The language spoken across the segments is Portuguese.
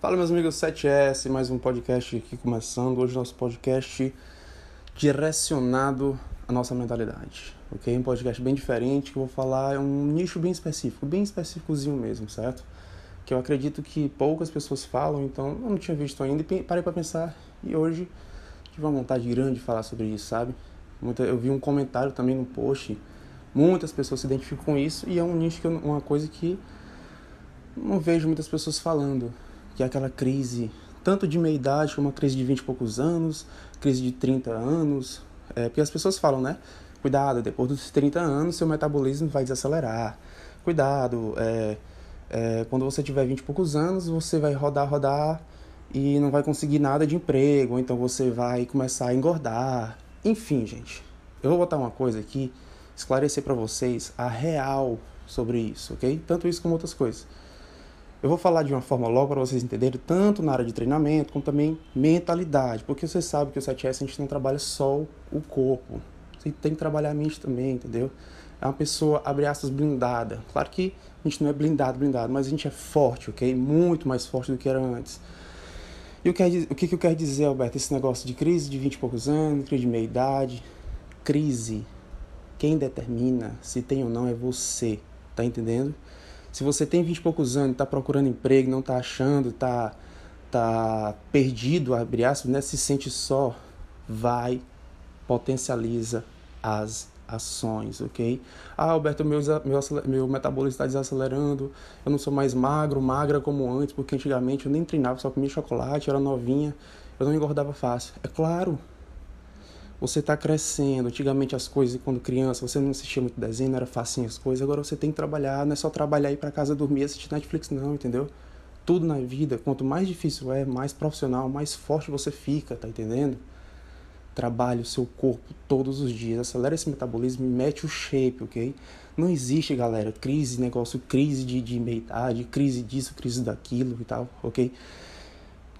Fala meus amigos 7S, mais um podcast aqui começando. Hoje nosso podcast direcionado à nossa mentalidade, ok? Um podcast bem diferente que eu vou falar é um nicho bem específico, bem específicozinho mesmo, certo? Que eu acredito que poucas pessoas falam, então eu não tinha visto ainda e parei para pensar e hoje tive uma vontade grande de falar sobre isso, sabe? Eu vi um comentário também no post, muitas pessoas se identificam com isso e é um nicho que uma coisa que não vejo muitas pessoas falando que é aquela crise, tanto de meia idade como uma crise de 20 e poucos anos, crise de 30 anos. É, porque as pessoas falam, né? Cuidado, depois dos 30 anos seu metabolismo vai desacelerar. Cuidado, é, é, quando você tiver 20 e poucos anos, você vai rodar, rodar e não vai conseguir nada de emprego, então você vai começar a engordar. Enfim, gente, eu vou botar uma coisa aqui, esclarecer para vocês a real sobre isso, ok? Tanto isso como outras coisas. Eu vou falar de uma forma logo para vocês entenderem, tanto na área de treinamento, como também mentalidade, porque você sabe que o 7S a gente não trabalha só o corpo, você tem que trabalhar a mente também, entendeu? É uma pessoa, abre aspas, blindada. Claro que a gente não é blindado, blindado, mas a gente é forte, ok? Muito mais forte do que era antes. E o que, o que eu quero dizer, Alberto? Esse negócio de crise de 20 e poucos anos, crise de meia idade. Crise, quem determina se tem ou não é você, tá entendendo? Se você tem 20 e poucos anos, está procurando emprego, não está achando, está tá perdido, abre aspas, né? se sente só, vai, potencializa as ações, ok? Ah, Alberto, meu, meu, meu metabolismo está desacelerando, eu não sou mais magro, magra como antes, porque antigamente eu nem treinava, só comia chocolate, era novinha, eu não engordava fácil. É claro, você está crescendo. Antigamente as coisas, quando criança, você não assistia muito desenho, era facinho as coisas. Agora você tem que trabalhar, não é só trabalhar e ir para casa dormir e assistir Netflix, não, entendeu? Tudo na vida, quanto mais difícil é, mais profissional, mais forte você fica, tá entendendo? Trabalhe o seu corpo todos os dias, acelera esse metabolismo e mete o shape, ok? Não existe, galera, crise, negócio, crise de, de meia-idade, crise disso, crise daquilo e tal, ok?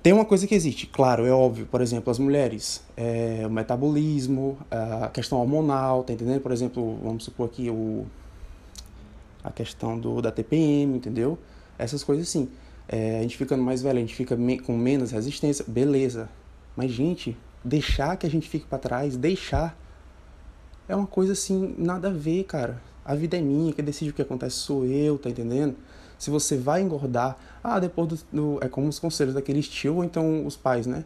Tem uma coisa que existe, claro, é óbvio, por exemplo, as mulheres, é, o metabolismo, a questão hormonal, tá entendendo? Por exemplo, vamos supor aqui o, a questão do, da TPM, entendeu? Essas coisas assim. É, a gente ficando mais velho, a gente fica me, com menos resistência, beleza. Mas, gente, deixar que a gente fique para trás, deixar, é uma coisa assim, nada a ver, cara. A vida é minha, quem decide o que acontece sou eu, tá entendendo? Se você vai engordar, ah, depois do, do é como os conselhos daquele tio ou então os pais, né?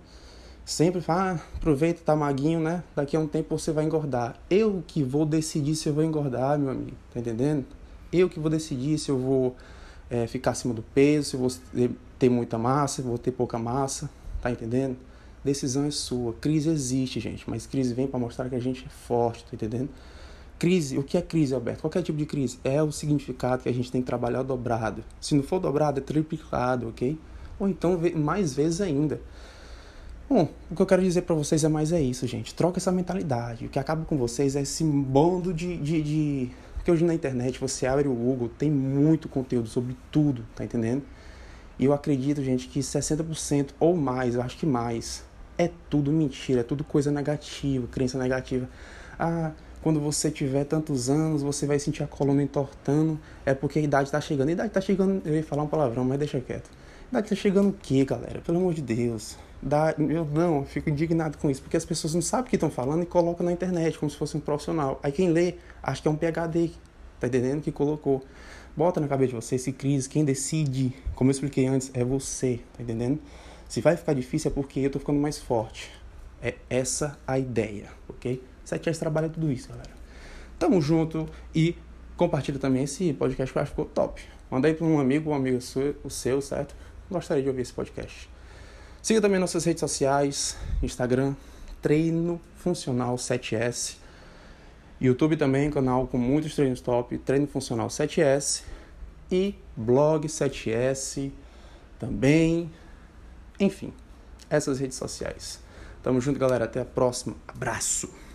Sempre fala, ah, aproveita, tá maguinho, né? Daqui a um tempo você vai engordar. Eu que vou decidir se eu vou engordar, meu amigo, tá entendendo? Eu que vou decidir se eu vou é, ficar acima do peso, se eu vou ter muita massa, se eu vou ter pouca massa, tá entendendo? Decisão é sua. Crise existe, gente, mas crise vem para mostrar que a gente é forte, tá entendendo? Crise, o que é crise, Alberto? Qualquer tipo de crise é o significado que a gente tem que trabalhar dobrado. Se não for dobrado, é triplicado, ok? Ou então mais vezes ainda. Bom, o que eu quero dizer para vocês é mais é isso, gente. Troca essa mentalidade. O que acaba com vocês é esse bando de, de, de... Porque hoje na internet você abre o Google, tem muito conteúdo sobre tudo, tá entendendo? E eu acredito, gente, que 60% ou mais, eu acho que mais, é tudo mentira, é tudo coisa negativa, crença negativa. Ah, quando você tiver tantos anos, você vai sentir a coluna entortando, é porque a idade está chegando. A idade está chegando, eu ia falar um palavrão, mas deixa quieto. A idade está chegando o quê, galera? Pelo amor de Deus. Da, eu não, eu fico indignado com isso, porque as pessoas não sabem o que estão falando e colocam na internet como se fosse um profissional. Aí quem lê, acha que é um PHD, tá entendendo? Que colocou. Bota na cabeça de você esse crise, quem decide, como eu expliquei antes, é você, tá entendendo? Se vai ficar difícil é porque eu tô ficando mais forte. É essa a ideia, ok? 7S trabalha tudo isso, galera. Tamo junto e compartilha também esse podcast que eu acho que ficou top. Manda aí para um amigo, um amigo seu, o seu, certo? Gostaria de ouvir esse podcast. Siga também nossas redes sociais, Instagram, Treino Funcional 7S. YouTube também, canal com muitos treinos top, Treino Funcional 7S. E blog 7S também. Enfim, essas redes sociais. Tamo junto, galera. Até a próxima. Abraço!